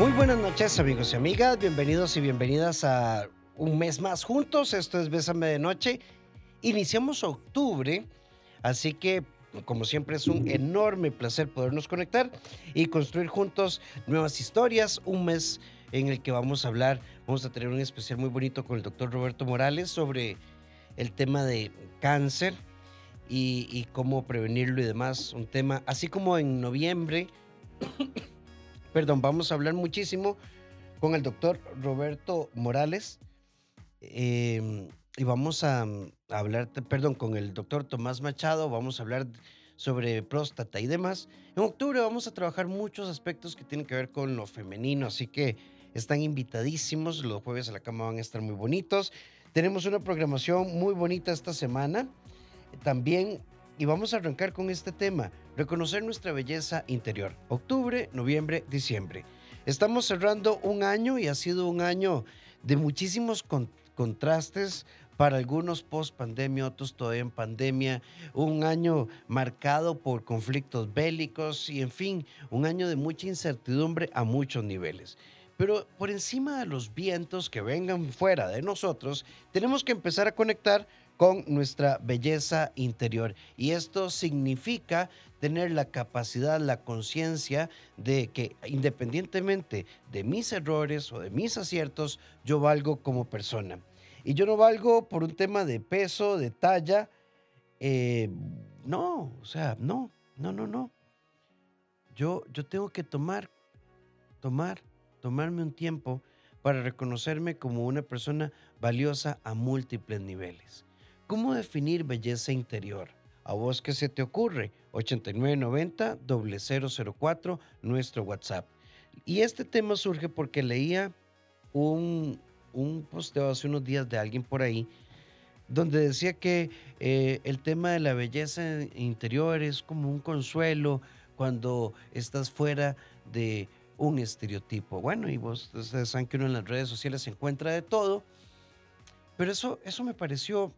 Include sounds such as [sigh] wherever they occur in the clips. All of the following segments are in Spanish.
Muy buenas noches amigos y amigas, bienvenidos y bienvenidas a un mes más juntos, esto es Bésame de Noche. Iniciamos octubre, así que como siempre es un enorme placer podernos conectar y construir juntos nuevas historias, un mes en el que vamos a hablar, vamos a tener un especial muy bonito con el doctor Roberto Morales sobre el tema de cáncer y, y cómo prevenirlo y demás, un tema, así como en noviembre perdón, vamos a hablar muchísimo con el doctor Roberto Morales em, y vamos a, hablar, perdón, con el doctor Tomás Machado, vamos a hablar sobre próstata y demás. En octubre vamos a trabajar muchos aspectos que tienen que ver con lo femenino, así que están invitadísimos, los jueves a la cama van a estar muy bonitos. Tenemos una programación muy bonita esta semana. También y vamos a arrancar con este tema, reconocer nuestra belleza interior. Octubre, noviembre, diciembre. Estamos cerrando un año y ha sido un año de muchísimos contrastes para algunos post pandemia, otros todavía en pandemia, un año marcado por conflictos bélicos y en fin, un año de mucha incertidumbre a muchos niveles. Pero por encima de los vientos que vengan fuera de nosotros, tenemos que empezar a conectar con nuestra belleza interior. Y esto significa tener la capacidad, la conciencia de que independientemente de mis errores o de mis aciertos, yo valgo como persona. Y yo no valgo por un tema de peso, de talla. Eh, no, o sea, no, no, no, no. Yo, yo tengo que tomar, tomar, tomarme un tiempo para reconocerme como una persona valiosa a múltiples niveles. ¿Cómo definir belleza interior? ¿A vos qué se te ocurre? 8990-004, nuestro WhatsApp. Y este tema surge porque leía un, un posteo hace unos días de alguien por ahí donde decía que eh, el tema de la belleza interior es como un consuelo cuando estás fuera de un estereotipo. Bueno, y vos ustedes saben que uno en las redes sociales se encuentra de todo, pero eso, eso me pareció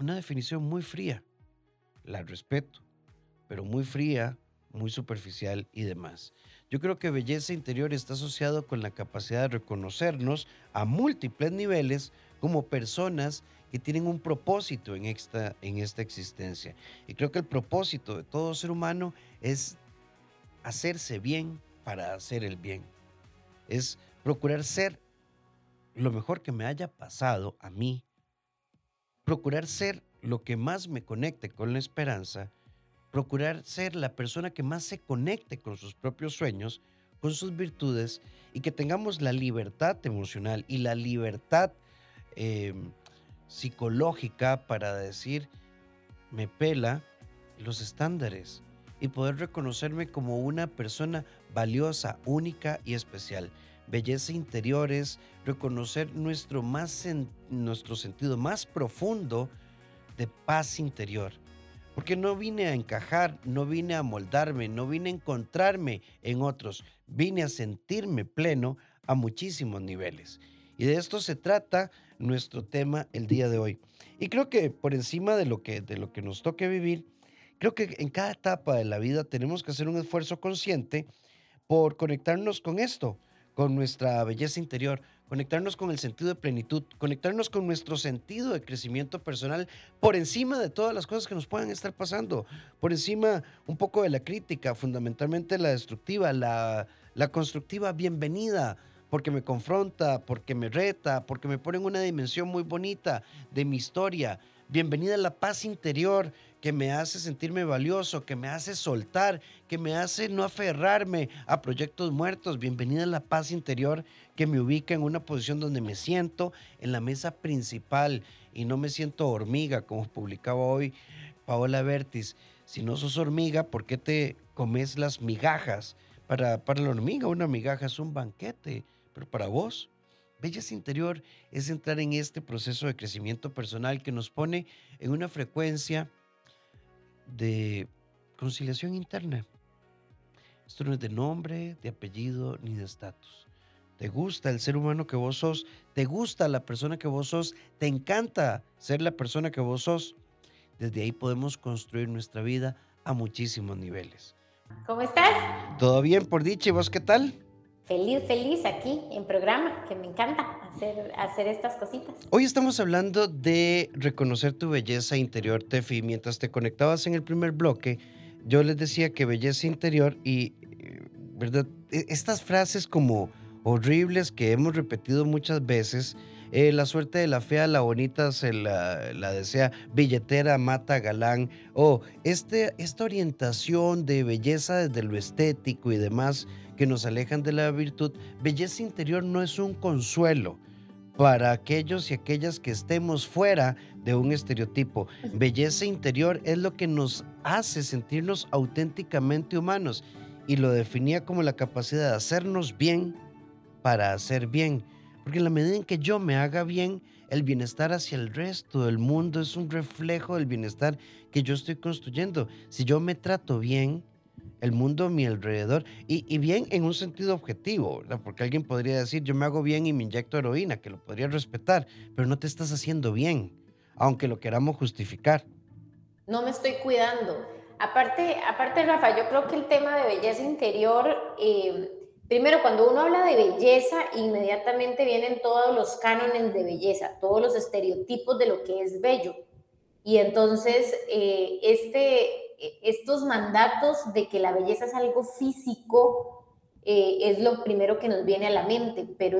una definición muy fría. La respeto, pero muy fría, muy superficial y demás. Yo creo que belleza interior está asociado con la capacidad de reconocernos a múltiples niveles como personas que tienen un propósito en esta, en esta existencia. Y creo que el propósito de todo ser humano es hacerse bien para hacer el bien. Es procurar ser lo mejor que me haya pasado a mí procurar ser lo que más me conecte con la esperanza, procurar ser la persona que más se conecte con sus propios sueños, con sus virtudes y que tengamos la libertad emocional y la libertad em, psicológica para decir, me pela los estándares y poder reconocerme como una persona valiosa, única y especial belleza interior es reconocer nuestro, más nuestro sentido más profundo de paz interior. Porque no vine a encajar, no vine a moldarme, no vine a encontrarme en otros, vine a sentirme pleno a muchísimos niveles. Y de esto se trata nuestro tema el día de hoy. Y creo que por encima de lo que, de lo que nos toque vivir, creo que en cada etapa de la vida tenemos que hacer un esfuerzo consciente por conectarnos con esto, con nuestra belleza interior, conectarnos con el sentido de plenitud, conectarnos con nuestro sentido de crecimiento personal por encima de todas las cosas que nos puedan estar pasando, por encima un poco de la crítica, fundamentalmente la destructiva, la, la constructiva, bienvenida, porque me confronta, porque me reta, porque me pone en una dimensión muy bonita de mi historia. Bienvenida a la paz interior que me hace sentirme valioso, que me hace soltar, que me hace no aferrarme a proyectos muertos. Bienvenida a la paz interior que me ubica en una posición donde me siento en la mesa principal y no me siento hormiga, como publicaba hoy Paola Bertis. Si no sos hormiga, ¿por qué te comes las migajas? Para, para la hormiga, una migaja es un banquete, pero para vos, Belleza interior es entrar en este proceso de crecimiento personal que nos pone en una frecuencia de conciliación interna. Esto no es de nombre, de apellido ni de estatus. Te gusta el ser humano que vos sos, te gusta la persona que vos sos, te encanta ser la persona que vos sos. Desde ahí podemos construir nuestra vida a muchísimos niveles. ¿Cómo estás? Todo bien por dicha, ¿y vos qué tal? Feliz, feliz aquí en programa, que me encanta hacer, hacer estas cositas. Hoy estamos hablando de reconocer tu belleza interior, Tefi. Mientras te conectabas en el primer bloque, yo les decía que belleza interior y, ¿verdad? E, estas frases como horribles que hemos repetido muchas veces, eh, la suerte de la fea, la bonita se la, la desea, billetera mata galán, o este, esta orientación de belleza desde lo estético y demás, que nos alejan de la virtud, belleza interior no es un consuelo para aquellos y aquellas que estemos fuera de un estereotipo. Belleza interior es lo que nos hace sentirnos auténticamente humanos y lo definía como la capacidad de hacernos bien para hacer bien. Porque en la medida en que yo me haga bien, el bienestar hacia el resto del mundo es un reflejo del bienestar que yo estoy construyendo. Si yo me trato bien, el mundo a mi alrededor y, bien en un sentido objetivo, porque alguien podría decir, yo me hago bien y me inyecto heroína, que lo podría respetar, pero no te estás haciendo bien, aunque lo queramos justificar. No me estoy cuidando. Aparte, aparte Rafa, yo creo que el tema de belleza interior, eh, primero cuando uno habla de belleza, inmediatamente vienen todos los cánones de belleza, todos los estereotipos de lo que es bello. Y entonces, eh, este, estos mandatos de que la belleza es algo físico eh, es lo primero que nos viene a la mente, pero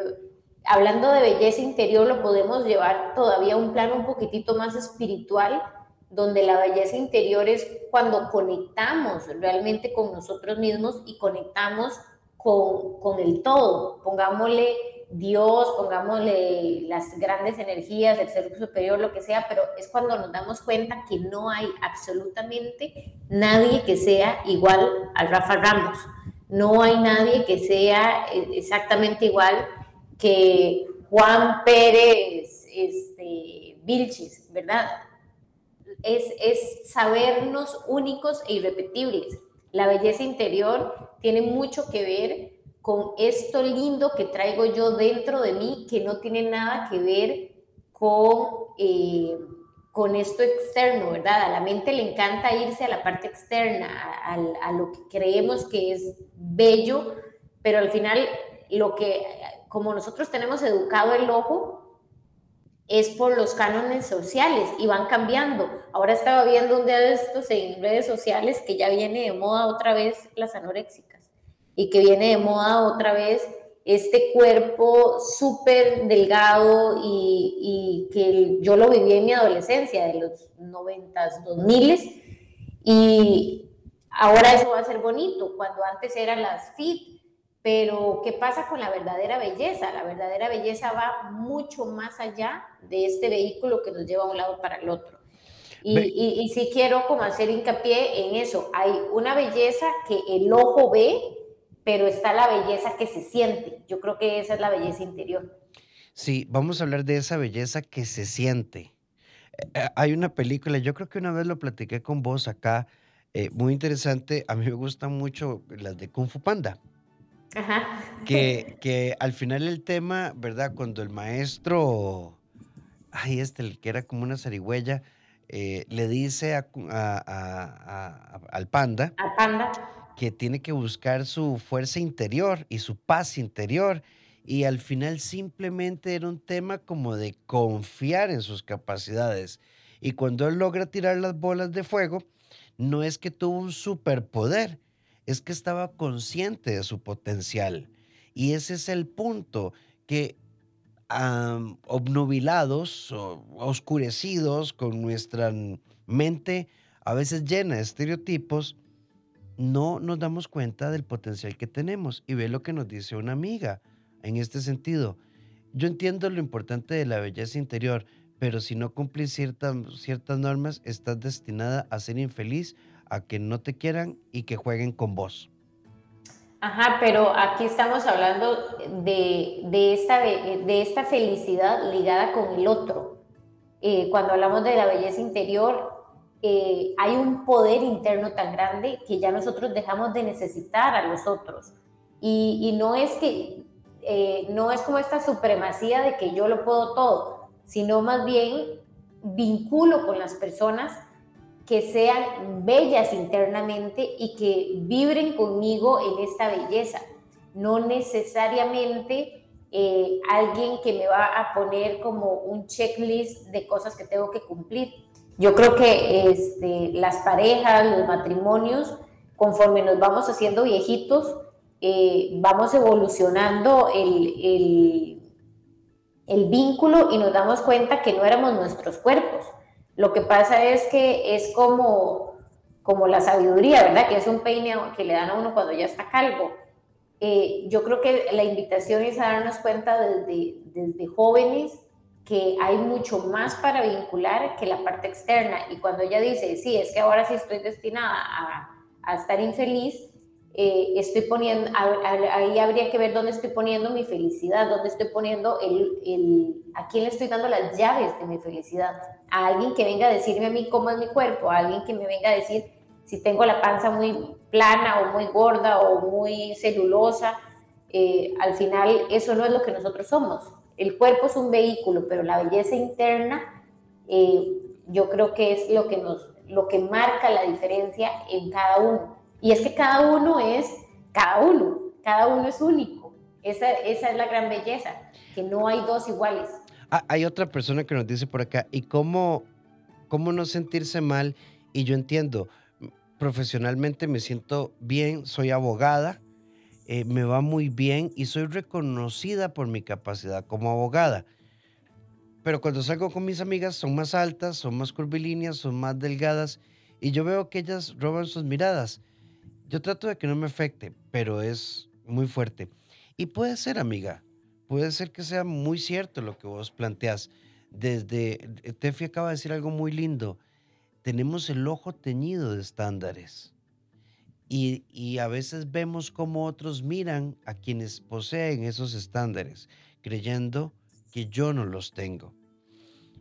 hablando de belleza interior lo podemos llevar todavía a un plano un poquitito más espiritual, donde la belleza interior es cuando conectamos realmente con nosotros mismos y conectamos con, con el todo. Pongámosle Dios, pongámosle las grandes energías, el ser superior, lo que sea, pero es cuando nos damos cuenta que no hay absolutamente nadie que sea igual al Rafa Ramos. No hay nadie que sea eh, exactamente igual que Juan Pérez este, Vilchis, ¿verdad? Es, es sabernos únicos e irrepetibles. La belleza interior tiene mucho que ver con esto lindo que traigo yo dentro de mí, que no tiene nada que ver con, eh, con esto externo, ¿verdad? A la mente le encanta irse a la parte externa, a, a, lo que creemos que es bello, pero al final lo que, como nosotros tenemos educado el ojo, es por los cánones sociales y van cambiando. Ahora estaba viendo un día de estos en redes sociales que ya viene de moda otra vez las anoréxicas y que viene de moda otra vez este cuerpo súper delgado y, que yo lo viví en mi adolescencia, de los 90s, 2000 y ahora eso va a ser bonito, cuando antes eran las fit, pero ¿qué pasa con la verdadera belleza? La verdadera belleza va mucho más allá de este vehículo que nos lleva a un lado para el otro. Y, y, y sí quiero como hacer hincapié en eso, hay una belleza que el ojo ve, pero está la belleza que se siente. Yo creo que esa es la belleza interior. Sí, vamos a hablar de esa belleza que se siente. Eh, eh, hay una película, yo creo que una vez lo platiqué con vos acá, eh, muy interesante. A mí me gustan mucho las de Kung Fu Panda. Ajá. Que, que al final el tema, ¿verdad? Cuando el maestro, ay, este, el que era como una zarigüeya, le dice a, al panda. Al panda que tiene que buscar su fuerza interior y su paz interior. Y al final simplemente era un tema como de confiar en sus capacidades. Y cuando él logra tirar las bolas de fuego, no es que tuvo un superpoder, es que estaba consciente de su potencial. Y ese es el punto, que obnubilados o oscurecidos con nuestra mente a veces llena de estereotipos, no nos damos cuenta del potencial que tenemos. Y ve lo que nos dice una amiga en este sentido. Yo entiendo lo importante de la belleza interior, pero si no cumplís ciertas, ciertas normas, estás destinada a ser infeliz, a que no te quieran y que jueguen con vos. Ajá, pero aquí estamos hablando de, de esta, de, esta felicidad ligada con el otro. Eh, cuando hablamos de la belleza interior, eh, hay un poder interno tan grande que ya nosotros dejamos de necesitar a los otros. Y, no es que, eh, no es como esta supremacía de que yo lo puedo todo, sino más bien vinculo con las personas que sean bellas internamente y que vibren conmigo en esta belleza. no necesariamente eh, alguien que me va a poner como un checklist de cosas que tengo que cumplir. Yo creo que este, las parejas, los matrimonios, conforme nos vamos haciendo viejitos, eh, vamos evolucionando el, el, el vínculo y nos damos cuenta que no éramos nuestros cuerpos. Lo que pasa es que es como, como la sabiduría, ¿verdad? Que es un peine que le dan a uno cuando ya está calvo. Eh, yo creo que la invitación es a darnos cuenta desde, desde jóvenes que hay mucho más para vincular que la parte externa. Y cuando ella dice, sí, es que ahora sí estoy destinada a, a estar infeliz, eh, estoy poniendo, ahí habría que ver dónde estoy poniendo mi felicidad, dónde estoy poniendo el, el, a quién le estoy dando las llaves de mi felicidad. A alguien que venga a decirme a mí cómo es mi cuerpo, a alguien que me venga a decir si tengo la panza muy plana o muy gorda o muy celulosa, eh, al final eso no es lo que nosotros somos. El cuerpo es un vehículo, pero la belleza interna eh, yo creo que es lo que, nos, lo que marca la diferencia en cada uno. Y es que cada uno es cada uno, cada uno es único. Esa, esa es la gran belleza, que no hay dos iguales. Ah, hay otra persona que nos dice por acá, ¿y cómo, cómo no sentirse mal? Y yo entiendo, profesionalmente me siento bien, soy abogada, eh, me va muy bien y soy reconocida por mi capacidad como abogada. Pero cuando salgo con mis amigas son más altas, son más curvilíneas, son más delgadas y yo veo que ellas roban sus miradas. Yo trato de que no me afecte, pero es muy fuerte. Y puede ser, amiga, puede ser que sea muy cierto lo que vos planteas. Desde, Tefi acaba de decir algo muy lindo tenemos el ojo teñido de estándares. Y, a veces vemos cómo otros miran a quienes poseen esos estándares, creyendo que yo no los tengo.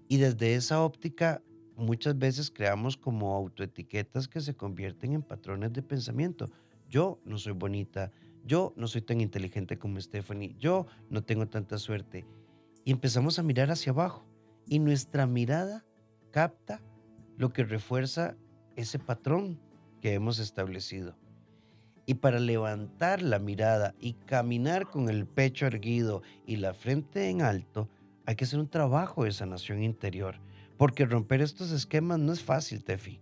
Y desde esa óptica muchas veces creamos como autoetiquetas que se convierten en patrones de pensamiento. Yo no soy bonita, yo no soy tan inteligente como Stephanie, yo no tengo tanta suerte. Y empezamos a mirar hacia abajo y nuestra mirada capta lo que refuerza ese patrón que hemos establecido. Y para levantar la mirada y caminar con el pecho erguido y la frente en alto, hay que hacer un trabajo de sanación interior, porque romper estos esquemas no es fácil, Tefi.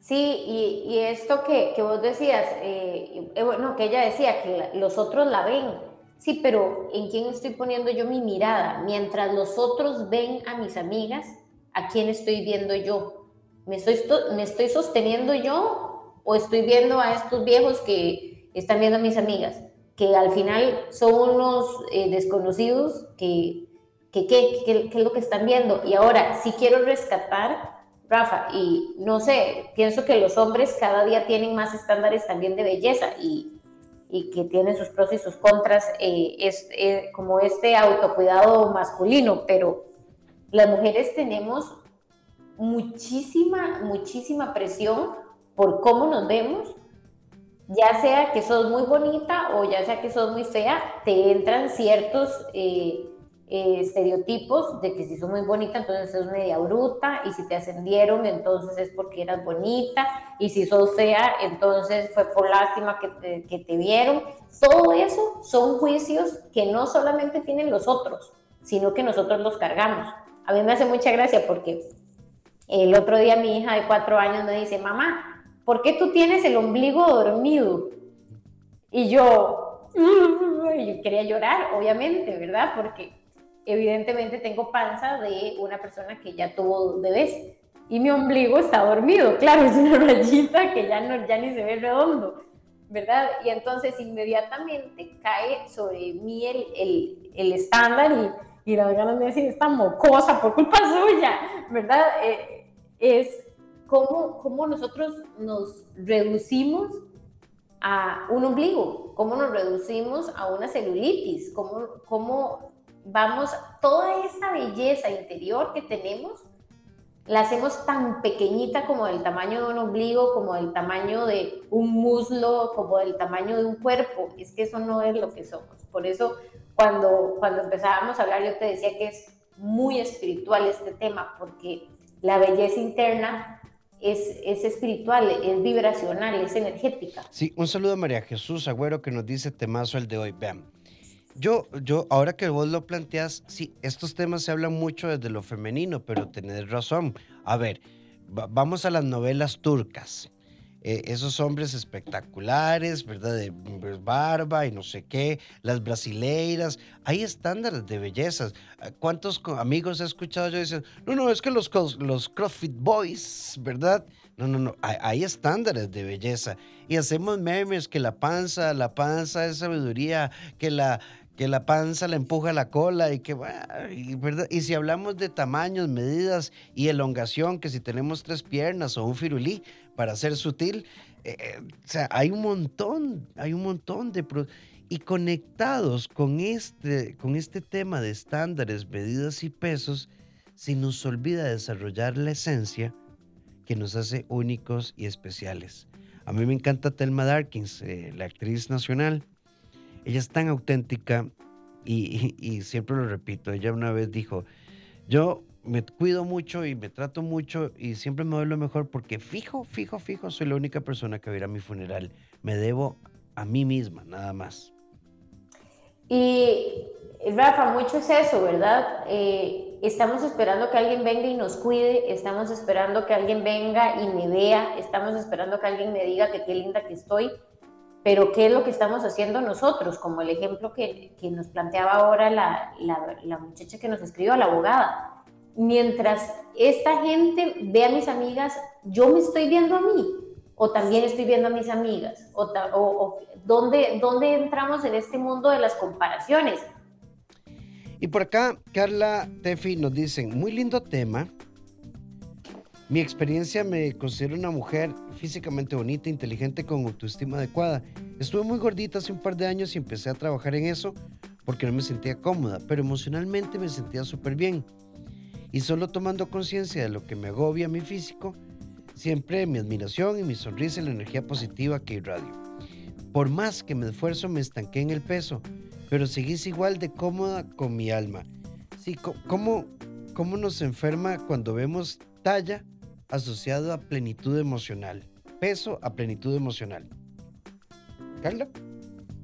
Sí, y, esto que, vos decías, eh, eh, bueno, que ella decía, que los otros la ven, sí, pero ¿en quién estoy poniendo yo mi mirada? Mientras los otros ven a mis amigas, ¿a quién estoy viendo yo? ¿Me estoy, ¿Me estoy sosteniendo yo o estoy viendo a estos viejos que están viendo a mis amigas? Que al final son unos eh, desconocidos que, que, ¿qué es lo que están viendo? Y ahora, si quiero rescatar, Rafa, y no sé, pienso que los hombres cada día tienen más estándares también de belleza y, y que tienen sus pros y sus contras, eh, es, eh, como este autocuidado masculino, pero las mujeres tenemos muchísima, muchísima presión por cómo nos vemos, ya sea que sos muy bonita o ya sea que sos muy fea, te entran ciertos eh, eh, estereotipos de que si sos muy bonita, entonces sos media bruta, y si te ascendieron, entonces es porque eras bonita, y si sos fea, entonces fue por lástima que te, que te vieron. Todo eso son juicios que no solamente tienen los otros, sino que nosotros los cargamos. A mí me hace mucha gracia porque el otro día mi hija de cuatro años me dice, mamá, ¿por qué tú tienes el ombligo dormido? Y yo, yo quería llorar, obviamente, ¿verdad? Porque evidentemente tengo panza de una persona que ya tuvo bebés y mi ombligo está dormido. Claro, es una [laughs] rayita que ya, no, ya ni se ve redondo, ¿verdad? Y entonces inmediatamente cae sobre mí el, el, el estándar y y las ganas de decir, esta mocosa por culpa suya, ¿verdad? Eh, es cómo, cómo nosotros nos reducimos a un ombligo, cómo nos reducimos a una celulitis, cómo, cómo vamos, toda esa belleza interior que tenemos, la hacemos tan pequeñita como del tamaño de un ombligo, como del tamaño de un muslo, como del tamaño de un cuerpo. Es que eso no es lo que somos. Por eso cuando, cuando empezábamos a hablar yo te decía que es muy espiritual este tema, porque la belleza interna es, es, espiritual, es vibracional, es energética. Sí, un saludo a María Jesús Agüero que nos dice temazo el de hoy. Vean, yo, yo, ahora que vos lo planteas, sí, estos temas se hablan mucho desde lo femenino, pero tenés razón. A ver, vamos a las novelas turcas. Eh, esos hombres espectaculares, ¿verdad? De barba y no sé qué, las brasileiras, hay estándares de bellezas. ¿Cuántos amigos he escuchado yo dicen, no, no, es que los, los CrossFit Boys, ¿verdad? No, no, no, hay, estándares de belleza. Y hacemos memes que la panza, la panza es sabiduría, que la, que la panza la empuja la cola y que, ¿verdad? y si hablamos de tamaños, medidas y elongación, que si tenemos tres piernas o un firulí, para ser sutil, eh, eh, o sea, hay un montón, hay un montón de... Y conectados con este, con este tema de estándares, medidas y pesos, se nos olvida desarrollar la esencia que nos hace únicos y especiales. A mí me encanta Thelma Darkins, eh, la actriz nacional, ella es tan auténtica y, siempre lo repito, ella una vez dijo, yo me cuido mucho y me trato mucho y siempre me doy lo mejor porque fijo, fijo, fijo, soy la única persona que va a ir a mi funeral. Me debo a mí misma, nada más. Y Rafa, mucho es eso, ¿verdad? Eh, estamos esperando que alguien venga y nos cuide, estamos esperando que alguien venga y me vea, estamos esperando que alguien me diga que qué linda que estoy pero ¿qué es lo que estamos haciendo nosotros? Como el ejemplo que, que nos planteaba ahora la, la, muchacha que nos escribió, la abogada. Mientras esta gente ve a mis amigas, yo me estoy viendo a mí, o también estoy viendo a mis amigas, o, o, ¿dónde, ¿dónde entramos en este mundo de las comparaciones? Y por acá, Carla Tefi nos dicen, muy lindo tema, mi experiencia me considero una mujer físicamente bonita, inteligente, con autoestima adecuada. Estuve muy gordita hace un par de años y empecé a trabajar en eso porque no me sentía cómoda, pero emocionalmente me sentía súper bien. Y solo tomando conciencia de lo que me agobia mi físico, siempre mi admiración y mi sonrisa y la energía positiva que irradio. Por más que me esfuerzo, me estanqué en el peso, pero seguís igual de cómoda con mi alma. Sí, ¿cómo, cómo nos enferma cuando vemos talla asociado a plenitud emocional. Peso a plenitud emocional. Carla.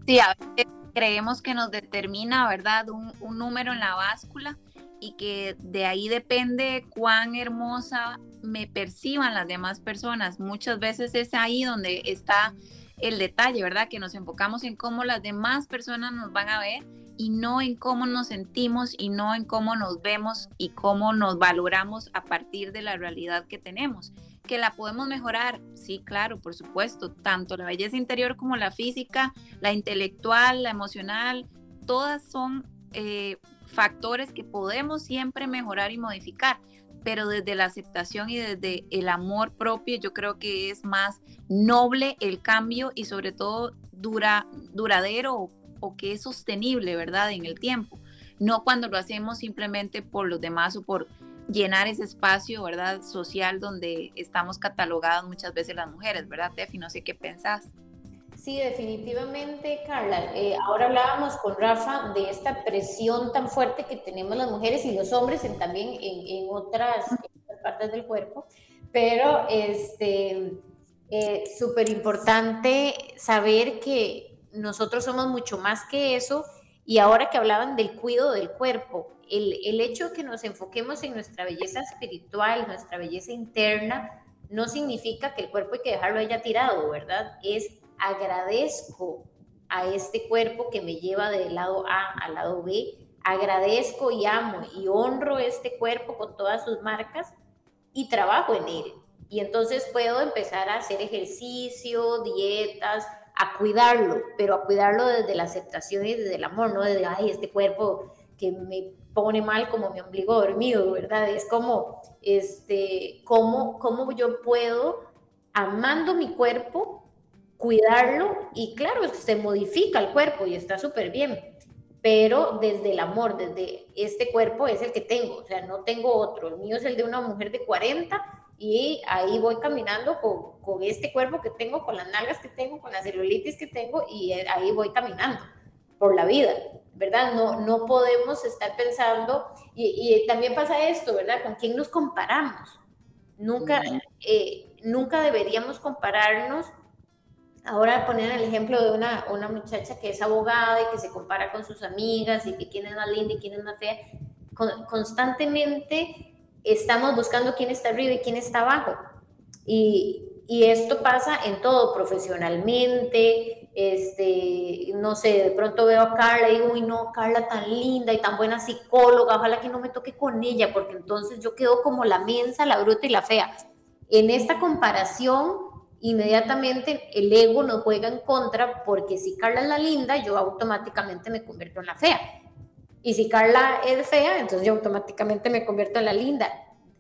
Sí, a veces creemos que nos determina, ¿verdad? Un, un número en la báscula y que de ahí depende cuán hermosa me perciban las demás personas. Muchas veces es ahí donde está el detalle, ¿verdad? Que nos enfocamos en cómo las demás personas nos van a ver y no en cómo nos sentimos y no en cómo nos vemos y cómo nos valoramos a partir de la realidad que tenemos. Que la podemos mejorar, sí, claro, por supuesto, tanto la belleza interior como la física, la intelectual, la emocional, todas son eh, factores que podemos siempre mejorar y modificar, pero desde la aceptación y desde el amor propio yo creo que es más noble el cambio y sobre todo dura, duradero o que es sostenible, ¿verdad? En el tiempo. No cuando lo hacemos simplemente por los demás o por llenar ese espacio, ¿verdad? Social donde estamos catalogadas muchas veces las mujeres, ¿verdad, Tefi? No sé qué pensás. Sí, definitivamente, Carla. Eh, ahora hablábamos con Rafa de esta presión tan fuerte que tenemos las mujeres y los hombres en, también en, otras, partes del cuerpo, pero este, eh, súper importante saber que nosotros somos mucho más que eso. Y ahora que hablaban del cuidado del cuerpo, el, hecho de que nos enfoquemos en nuestra belleza espiritual, nuestra belleza interna, no significa que el cuerpo hay que dejarlo allá tirado, ¿verdad? Es agradezco a este cuerpo que me lleva del lado A al lado B, agradezco y amo y honro este cuerpo con todas sus marcas y trabajo en él. Y entonces puedo empezar a hacer ejercicio, dietas, a cuidarlo, pero a cuidarlo desde la aceptación y desde el amor, no desde, ay, este cuerpo que me pone mal como mi ombligo dormido, ¿verdad? Es como, este, cómo, cómo yo puedo, amando mi cuerpo, cuidarlo y claro, se modifica el cuerpo y está súper bien, pero desde el amor, desde este cuerpo es el que tengo, o sea, no tengo otro, el mío es el de una mujer de 40 y ahí voy caminando con, con, este cuerpo que tengo, con las nalgas que tengo, con la celulitis que tengo y ahí voy caminando por la vida, ¿verdad? No, no podemos estar pensando, y, y también pasa esto, ¿verdad? ¿Con quién nos comparamos? Nunca, eh, nunca deberíamos compararnos. Ahora poner el ejemplo de una, una muchacha que es abogada y que se compara con sus amigas y que quién es más linda y quién es más fea. constantemente estamos buscando quién está arriba y quién está abajo. Y, y esto pasa en todo, profesionalmente, este, no sé, de pronto veo a Carla y digo, uy, no, Carla tan linda y tan buena psicóloga, ojalá que no me toque con ella, porque entonces yo quedo como la mensa, la bruta y la fea. En esta comparación, inmediatamente el ego nos juega en contra, porque si Carla es la linda, yo automáticamente me convierto en la fea. Y si Carla es fea, entonces yo automáticamente me convierto en la linda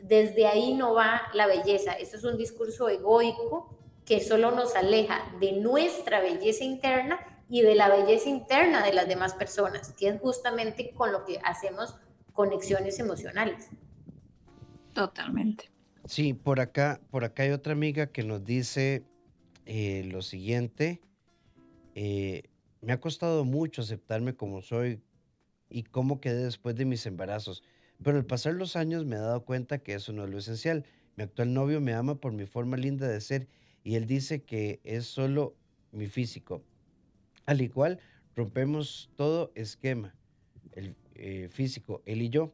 desde ahí no va la belleza. Eso es un discurso egoico que solo nos aleja de nuestra belleza interna y de la belleza interna de las demás personas, que es justamente con lo que hacemos conexiones emocionales. Totalmente. Sí, por acá, por acá hay otra amiga que nos dice eh, lo siguiente. Eh, me ha costado mucho aceptarme como soy y cómo quedé después de mis embarazos. Pero al pasar los años me he dado cuenta que eso no es lo esencial. Mi actual novio me ama por mi forma linda de ser y él dice que es solo mi físico. Al igual, rompemos todo esquema, el eh, físico, él y yo,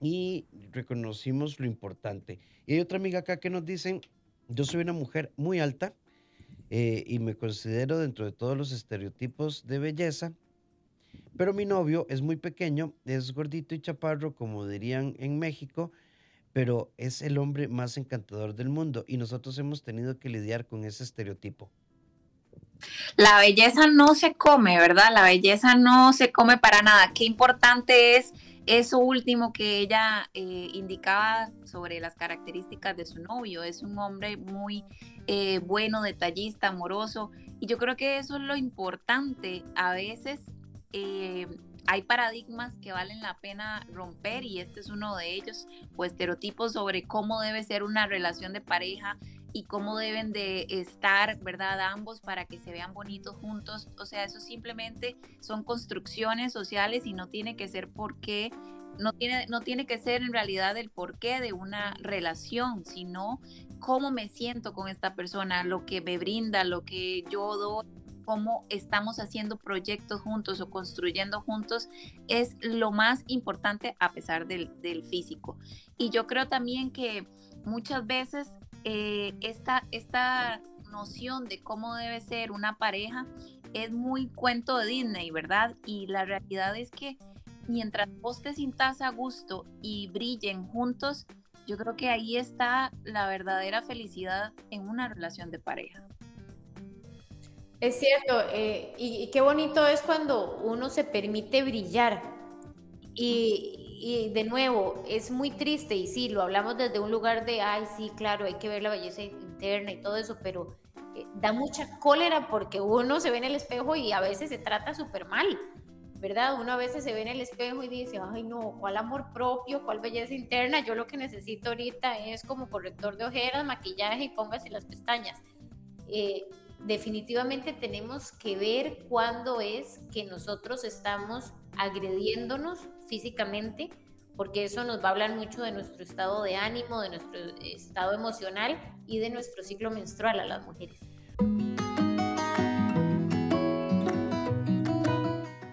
y reconocimos lo importante. Y hay otra amiga acá que nos dice, yo soy una mujer muy alta eh, y me considero dentro de todos los estereotipos de belleza pero mi novio es muy pequeño, es gordito y chaparro, como dirían en México, pero es el hombre más encantador del mundo y nosotros hemos tenido que lidiar con ese estereotipo. La belleza no se come, ¿verdad? La belleza no se come para nada. Qué importante es eso último que ella eh, indicaba sobre las características de su novio. Es un hombre muy eh, bueno, detallista, amoroso. Y yo creo que eso es lo importante. A veces eh, hay paradigmas que valen la pena romper y este es uno de ellos, o estereotipos sobre cómo debe ser una relación de pareja y cómo deben de estar, ¿verdad? Ambos para que se vean bonitos juntos. O sea, eso simplemente son construcciones sociales y no tiene que ser porque, no tiene, no tiene que ser en realidad el porqué de una relación, sino cómo me siento con esta persona, lo que me brinda, lo que yo doy cómo estamos haciendo proyectos juntos o construyendo juntos es lo más importante a pesar del, físico. Y yo creo también que muchas veces eh, esta, esta noción de cómo debe ser una pareja es muy cuento de Disney, ¿verdad? Y la realidad es que mientras vos te sientas a gusto y brillen juntos, yo creo que ahí está la verdadera felicidad en una relación de pareja. Es cierto, eh, y, qué bonito es cuando uno se permite brillar. Y, de nuevo, es muy triste, y sí, lo hablamos desde un lugar de, ay, sí, claro, hay que ver la belleza interna y todo eso, pero eh, da mucha cólera porque uno se ve en el espejo y a veces se trata súper mal, ¿verdad? Uno a veces se ve en el espejo y dice, ay, no, ¿cuál amor propio? ¿Cuál belleza interna? Yo lo que necesito ahorita es como corrector de ojeras, maquillaje y póngase las pestañas. Eh, definitivamente tenemos que ver cuándo es que nosotros estamos agrediéndonos físicamente, porque eso nos va a hablar mucho de nuestro estado de ánimo, de nuestro estado emocional y de nuestro ciclo menstrual a las mujeres.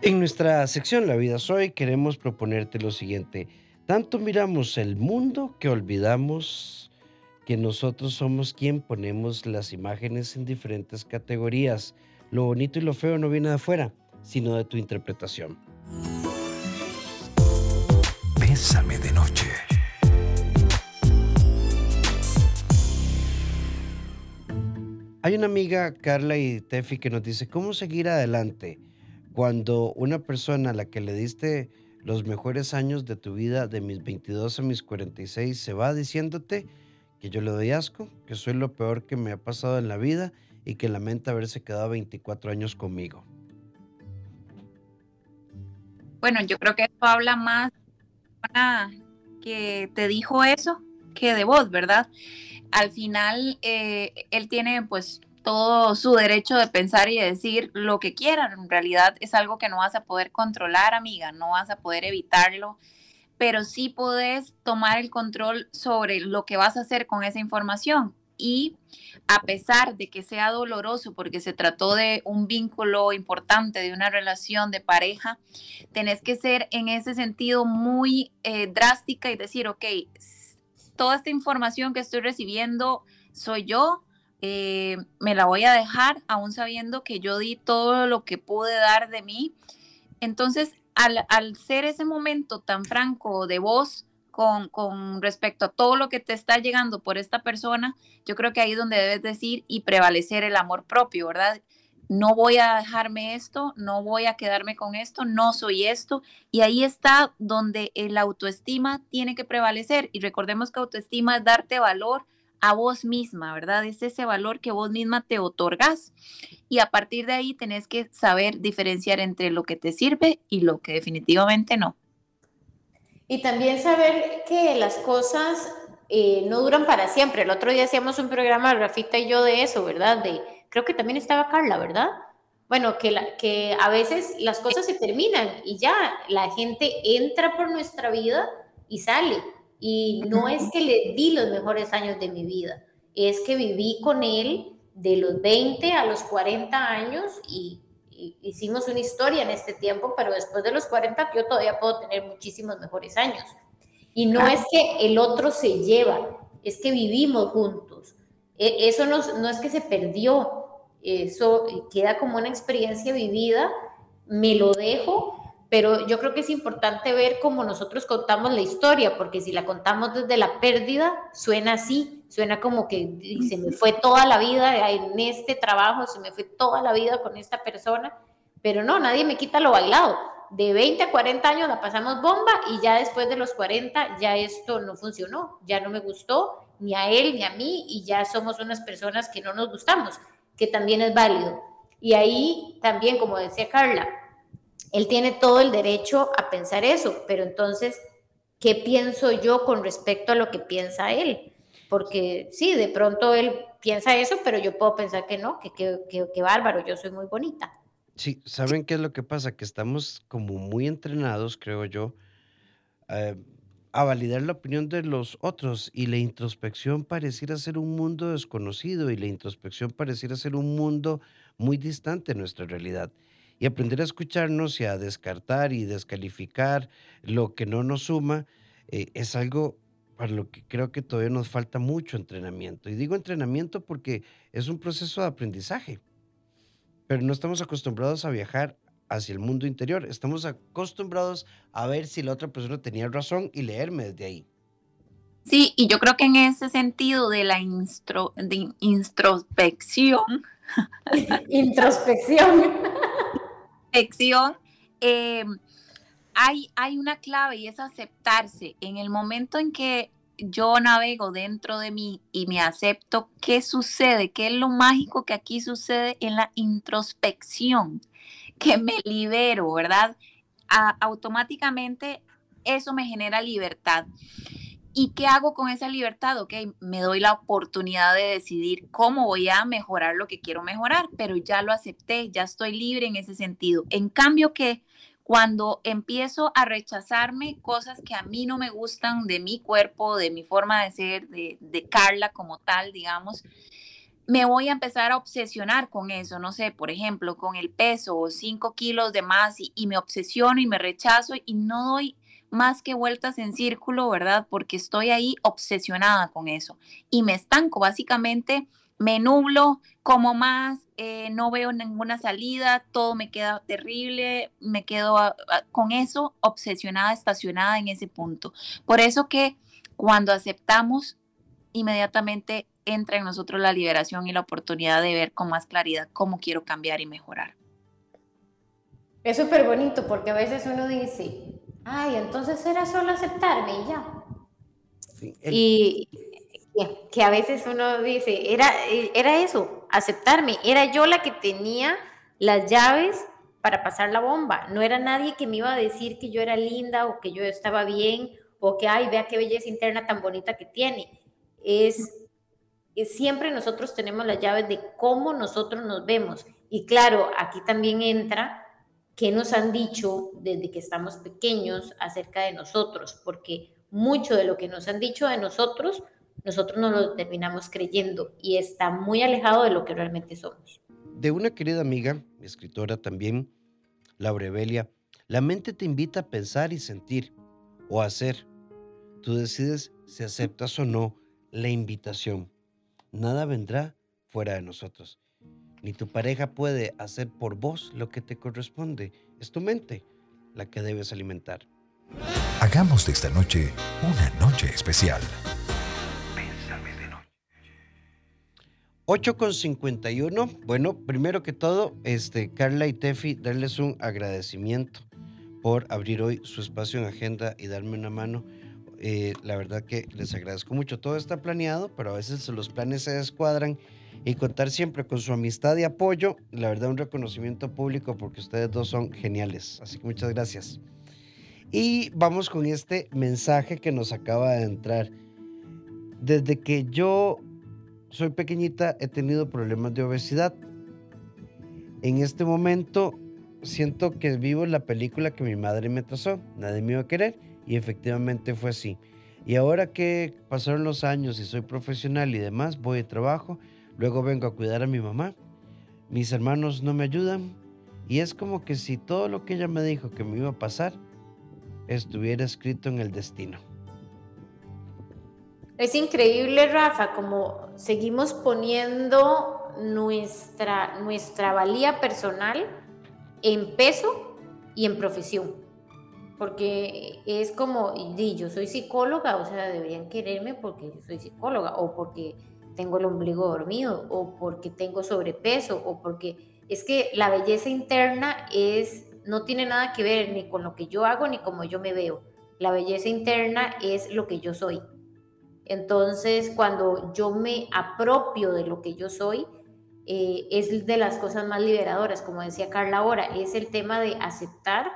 En nuestra sección La vida soy queremos proponerte lo siguiente. Tanto miramos el mundo que olvidamos que nosotros somos quien ponemos las imágenes en diferentes categorías. Lo bonito y lo feo no viene de afuera, sino de tu interpretación. Bésame de noche. Hay una amiga, Carla y Tefi, que nos dice, ¿cómo seguir adelante cuando una persona a la que le diste los mejores años de tu vida, de mis 22 a mis 46, se va diciéndote que yo le doy asco, que soy lo peor que me ha pasado en la vida y que lamenta haberse quedado 24 años conmigo. Bueno, yo creo que esto habla más que te dijo eso que de vos, ¿verdad? Al final, eh, él tiene pues todo su derecho de pensar y decir lo que quiera. En realidad es algo que no vas a poder controlar, amiga, no vas a poder evitarlo pero sí podés tomar el control sobre lo que vas a hacer con esa información. Y a pesar de que sea doloroso porque se trató de un vínculo importante, de una relación de pareja, tenés que ser en ese sentido muy eh, drástica y decir, ok, toda esta información que estoy recibiendo soy yo, eh, me la voy a dejar aún sabiendo que yo di todo lo que pude dar de mí. Entonces, al, al ser ese momento tan franco de voz, con, respecto a todo lo que te está llegando por esta persona, yo creo que ahí es donde debes decir y prevalecer el amor propio, ¿verdad? No voy a dejarme esto, no voy a quedarme con esto, no soy esto. Y ahí está donde el autoestima tiene que prevalecer. Y recordemos que autoestima es darte valor a vos misma, ¿verdad? Es ese valor que vos misma te otorgas. Y a partir de ahí tenés que saber diferenciar entre lo que te sirve y lo que definitivamente no. Y también saber que las cosas eh, no duran para siempre. El otro día hacíamos un programa, Rafita y yo, de eso, ¿verdad? De, creo que también estaba Carla, ¿verdad? Bueno, que, la, que a veces las cosas se terminan y ya la gente entra por nuestra vida y sale. Y no es que le di los mejores años de mi vida, es que viví con él de los 20 a los 40 años y hicimos una historia en este tiempo, pero después de los 40 yo todavía puedo tener muchísimos mejores años. Y no es que el otro se lleva, es que vivimos juntos. E, eso no, no es que se perdió, eso queda como una experiencia vivida, me lo dejo, pero yo creo que es importante ver cómo nosotros contamos la historia, porque si la contamos desde la pérdida, suena así, suena como que se me fue toda la vida en este trabajo, se me fue toda la vida con esta persona, pero no, nadie me quita lo bailado. De 20 a 40 años la pasamos bomba y ya después de los 40 ya esto no funcionó, ya no me gustó ni a él ni a mí y ya somos unas personas que no nos gustamos, que también es válido. Y ahí también, como decía Carla, él tiene todo el derecho a pensar eso, pero entonces, ¿qué pienso yo con respecto a lo que piensa él? Porque sí, de pronto él piensa eso, pero yo puedo pensar que no, que qué bárbaro, yo soy muy bonita. Sí, ¿saben qué es lo que pasa? Que estamos como muy entrenados, creo yo, eh, a validar la opinión de los otros y la introspección pareciera ser un mundo desconocido y la introspección pareciera ser un mundo muy distante de nuestra realidad y aprender a escucharnos y a descartar y descalificar lo que no nos suma eh, es algo para lo que creo que todavía nos falta mucho entrenamiento. Y digo entrenamiento porque es un proceso de aprendizaje, pero no estamos acostumbrados a viajar hacia el mundo interior, estamos acostumbrados a ver si la otra persona tenía razón y leerme desde ahí. Sí, y yo creo que en ese sentido de la de introspección. [laughs] [laughs] introspección. Eh, hay, hay una clave y es aceptarse. En el momento en que yo navego dentro de mí y me acepto qué sucede, qué es lo mágico que aquí sucede en la introspección, que me libero, ¿verdad? automáticamente eso me genera libertad. ¿Y qué hago con esa libertad? Ok, me doy la oportunidad de decidir cómo voy a mejorar lo que quiero mejorar, pero ya lo acepté, ya estoy libre en ese sentido. En cambio que cuando empiezo a rechazarme cosas que a mí no me gustan de mi cuerpo, de mi forma de ser, de, de Carla como tal, digamos, me voy a empezar a obsesionar con eso, no sé, por ejemplo, con el peso o cinco kilos de más y, y me obsesiono y me rechazo y no doy más que vueltas en círculo, ¿verdad? Porque estoy ahí obsesionada con eso y me estanco, básicamente me nublo, como más, eh, no veo ninguna salida, todo me queda terrible, me quedo con eso obsesionada, estacionada en ese punto. Por eso que cuando aceptamos, inmediatamente entra en nosotros la liberación y la oportunidad de ver con más claridad cómo quiero cambiar y mejorar. Es súper bonito porque a veces uno dice, ay, entonces era solo aceptarme y ya. Y que a veces uno dice, era, era eso, aceptarme, era yo la que tenía las llaves para pasar la bomba, no era nadie que me iba a decir que yo era linda o que yo estaba bien o que, ay, vea qué belleza interna tan bonita que tiene. Es, es siempre nosotros tenemos las llaves de cómo nosotros nos vemos. Y claro, aquí también entra qué nos han dicho desde que estamos pequeños acerca de nosotros, porque mucho de lo que nos han dicho de nosotros, nosotros no lo terminamos creyendo y está muy alejado de lo que realmente somos. De una querida amiga, escritora también, Laura Evelia, la mente te invita a pensar y sentir o hacer. Tú decides si aceptas o no la invitación. Nada vendrá fuera de nosotros. Ni tu pareja puede hacer por vos lo que te corresponde. Es tu mente la que debes alimentar. Hagamos de esta noche una noche especial. 8 con 51. Bueno, primero que todo, este, Carla y Tefi, darles un agradecimiento por abrir hoy su espacio en agenda y darme una mano. Eh, la verdad que les agradezco mucho. Todo está planeado, pero a veces los planes se descuadran y contar siempre con su amistad y apoyo. La verdad, un reconocimiento público porque ustedes dos son geniales. Así que muchas gracias. Y vamos con este mensaje que nos acaba de entrar. Desde que yo soy pequeñita he tenido problemas de obesidad. En este momento siento que vivo la película que mi madre me trazó. Nadie me iba a querer y efectivamente fue así. Y ahora que pasaron los años y soy profesional y demás, voy de trabajo, luego vengo a cuidar a mi mamá. Mis hermanos no me ayudan y es como que si todo lo que ella me dijo que me iba a pasar estuviera escrito en el destino. Es increíble, Rafa, como seguimos poniendo nuestra, nuestra valía personal en peso y en profesión. Porque es como, y yo soy psicóloga, o sea, deberían quererme porque yo soy psicóloga, o porque tengo el ombligo dormido, o porque tengo sobrepeso, o porque es que la belleza interna es, no tiene nada que ver ni con lo que yo hago ni como yo me veo. La belleza interna es lo que yo soy. Entonces, cuando yo me apropio de lo que yo soy, eh, es de las cosas más liberadoras, como decía Carla ahora, es el tema de aceptar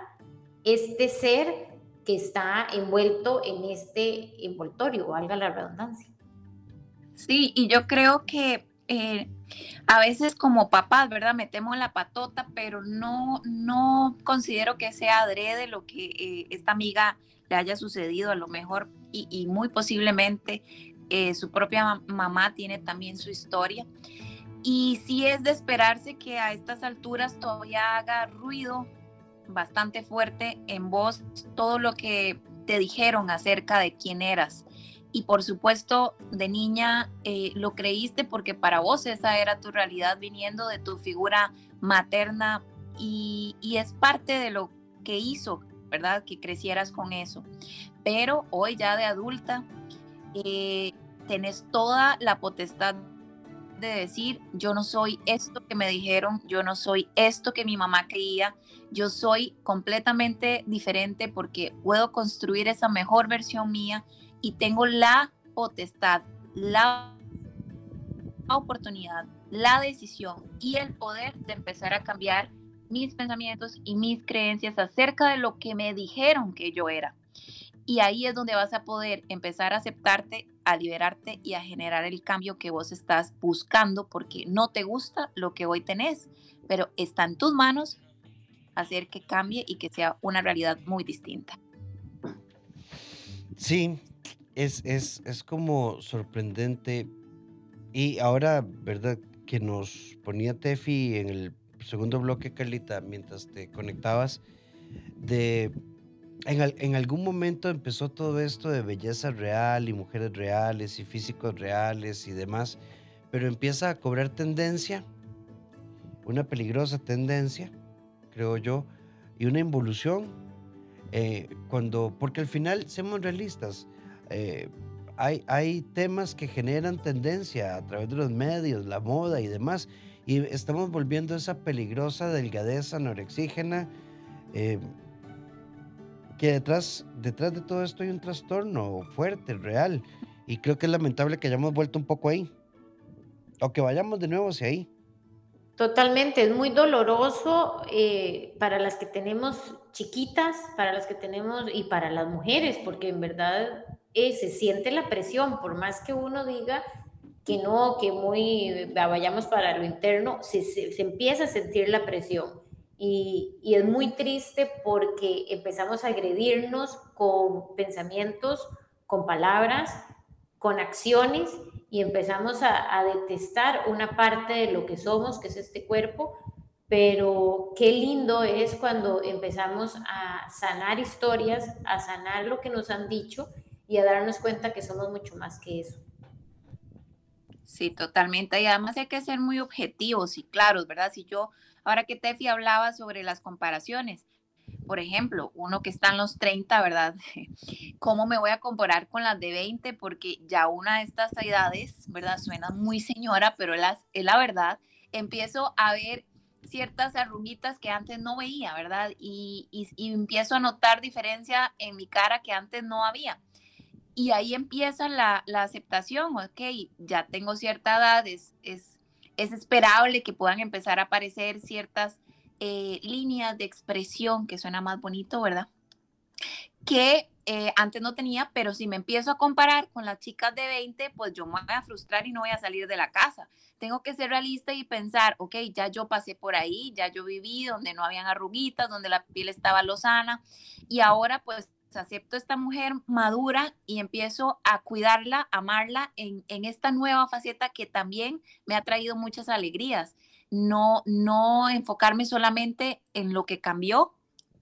este ser que está envuelto en este envoltorio, valga la redundancia. Sí, y yo creo que eh, a veces como papás, ¿verdad? Metemos la patota, pero no, no considero que sea adrede lo que eh, esta amiga le haya sucedido, a lo mejor y, muy posiblemente eh, su propia mamá tiene también su historia. Y sí es de esperarse que a estas alturas todavía haga ruido bastante fuerte en voz todo lo que te dijeron acerca de quién eras. Y por supuesto, de niña eh, lo creíste porque para vos esa era tu realidad viniendo de tu figura materna y es parte de lo que hizo ¿verdad? Que crecieras con eso. Pero hoy ya de adulta, eh, tenés toda la potestad de decir, yo no soy esto que me dijeron, yo no soy esto que mi mamá creía, yo soy completamente diferente porque puedo construir esa mejor versión mía y tengo la potestad, la oportunidad, la decisión y el poder de empezar a cambiar mis pensamientos y mis creencias acerca de lo que me dijeron que yo era. Y ahí es donde vas a poder empezar a aceptarte, a liberarte y a generar el cambio que vos estás buscando porque no te gusta lo que hoy tenés, pero está en tus manos hacer que cambie y que sea una realidad muy distinta. Sí, es, es, es como sorprendente. Y ahora, ¿verdad? Que nos ponía Tefi en el segundo bloque, Carlita, mientras te conectabas, de en, en, algún momento empezó todo esto de belleza real y mujeres reales y físicos reales y demás, pero empieza a cobrar tendencia, una peligrosa tendencia, creo yo, y una involución, eh, cuando, porque al final, seamos realistas, eh, hay, hay temas que generan tendencia a través de los medios, la moda y demás, y estamos volviendo a esa peligrosa delgadez anorexígena, eh, que detrás, detrás de todo esto hay un trastorno fuerte, real, y creo que es lamentable que hayamos vuelto un poco ahí, o que vayamos de nuevo hacia ahí. Totalmente, es muy doloroso eh, para las que tenemos chiquitas, para las que tenemos y para las mujeres, porque en verdad eh, se siente la presión, por más que uno diga, que no, que muy vayamos para lo interno, se, se, empieza a sentir la presión. Y, es muy triste porque empezamos a agredirnos con pensamientos, con palabras, con acciones y empezamos a, a detestar una parte de lo que somos, que es este cuerpo, pero qué lindo es cuando empezamos a sanar historias, a sanar lo que nos han dicho y a darnos cuenta que somos mucho más que eso. Sí, totalmente. Y además hay que ser muy objetivos y claros, ¿verdad? Si yo, ahora que Tefi hablaba sobre las comparaciones, por ejemplo, uno que está en los 30, ¿verdad? [laughs] ¿Cómo me voy a comparar con las de 20? Porque ya una de estas edades, ¿verdad? Suena muy señora, pero las, es la verdad. Empiezo a ver ciertas arruguitas que antes no veía, ¿verdad? Y, y, empiezo a notar diferencia en mi cara que antes no había. Y ahí empieza la, la aceptación, ok, ya tengo cierta edad, es, es, es, esperable que puedan empezar a aparecer ciertas eh, líneas de expresión, que suena más bonito, ¿verdad? Que eh, antes no tenía, pero si me empiezo a comparar con las chicas de 20, pues yo me voy a frustrar y no voy a salir de la casa tengo que ser realista y pensar, ok, ya yo pasé por ahí, ya yo viví donde no habían arruguitas, donde la piel estaba lozana y ahora pues acepto esta mujer madura y empiezo a cuidarla, amarla en, en esta nueva faceta que también me ha traído muchas alegrías. No, no enfocarme solamente en lo que cambió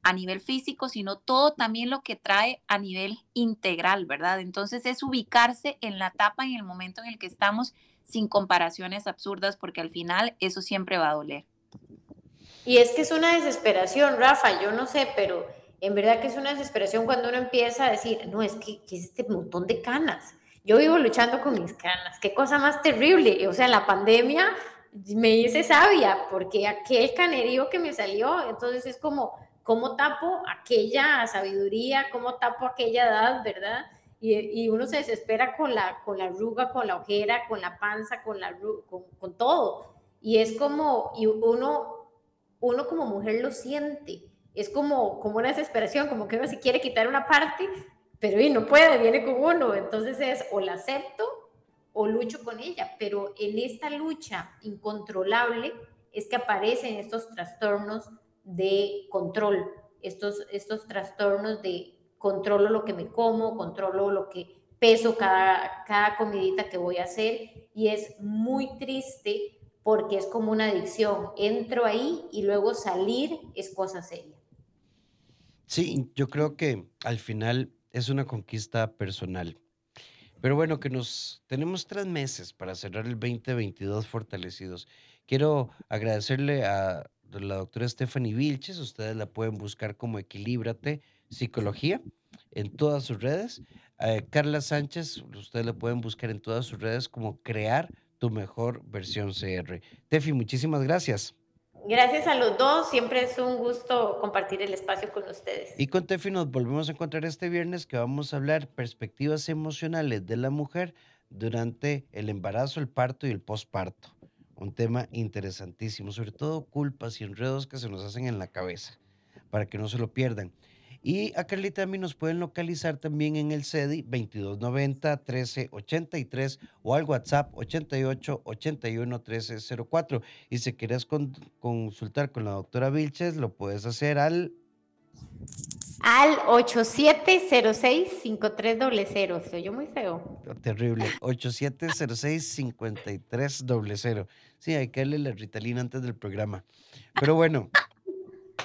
a nivel físico, sino todo también lo que trae a nivel integral, ¿verdad? Entonces es ubicarse en la etapa, en el momento en el que estamos sin comparaciones absurdas, porque al final eso siempre va a doler. Y es que es una desesperación, Rafa, yo no sé, pero en verdad que es una desesperación cuando uno empieza a decir, no, es que, es este montón de canas. Yo vivo luchando con mis canas, qué cosa más terrible. O sea, la pandemia me hice sabia, porque aquel canerío que me salió, entonces es como, ¿cómo tapo aquella sabiduría? ¿Cómo tapo aquella edad, verdad? Y, uno se desespera con la, con la arruga, con la ojera, con la panza, con, la, con, con todo. Y es como, y uno, uno como mujer lo siente. Es como, como una desesperación, como que uno se quiere quitar una parte, pero y no puede, viene con uno. Entonces es o la acepto o lucho con ella. Pero en esta lucha incontrolable es que aparecen estos trastornos de control, estos, estos trastornos de controlo lo que me como, controlo lo que peso cada, cada comidita que voy a hacer y es muy triste porque es como una adicción. Entro ahí y luego salir es cosa seria. Sí, yo creo que al final es una conquista personal. Pero bueno, que nos tenemos tres meses para cerrar el 2022 fortalecidos. Quiero agradecerle a la doctora Stephanie Vilches, ustedes la pueden buscar como Equilíbrate Psicología en todas sus redes. Eh, Carla Sánchez, ustedes la pueden buscar en todas sus redes como Crear tu mejor versión CR. Tefi, muchísimas gracias. Gracias a los dos, siempre es un gusto compartir el espacio con ustedes. Y con Tefi nos volvemos a encontrar este viernes que vamos a hablar perspectivas emocionales de la mujer durante el embarazo, el parto y el posparto. Un tema interesantísimo, sobre todo culpas y enredos que se nos hacen en la cabeza, para que no se lo pierdan. Y a Carlita a mí nos pueden localizar también en el CEDI 2290 1383 o al WhatsApp 88 81 1304. Y si quieres consultar con la doctora Vilches, lo puedes hacer al al 8706-5300. Se oyó muy feo. Terrible. 8706-5300. Sí, hay que darle la ritalina antes del programa. Pero bueno,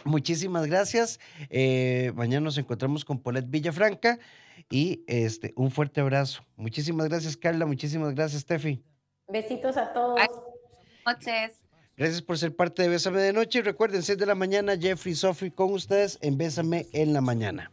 Muchísimas gracias. Eh, mañana nos encontramos con Paulette Villafranca y este, un fuerte abrazo. Muchísimas gracias, Carla. Muchísimas gracias, Steffi. Besitos a todos. Noches. Gracias por ser parte de Bésame de Noche. Y recuerden, 6 de la mañana, Jeffrey Sophie con ustedes en Bésame en la Mañana.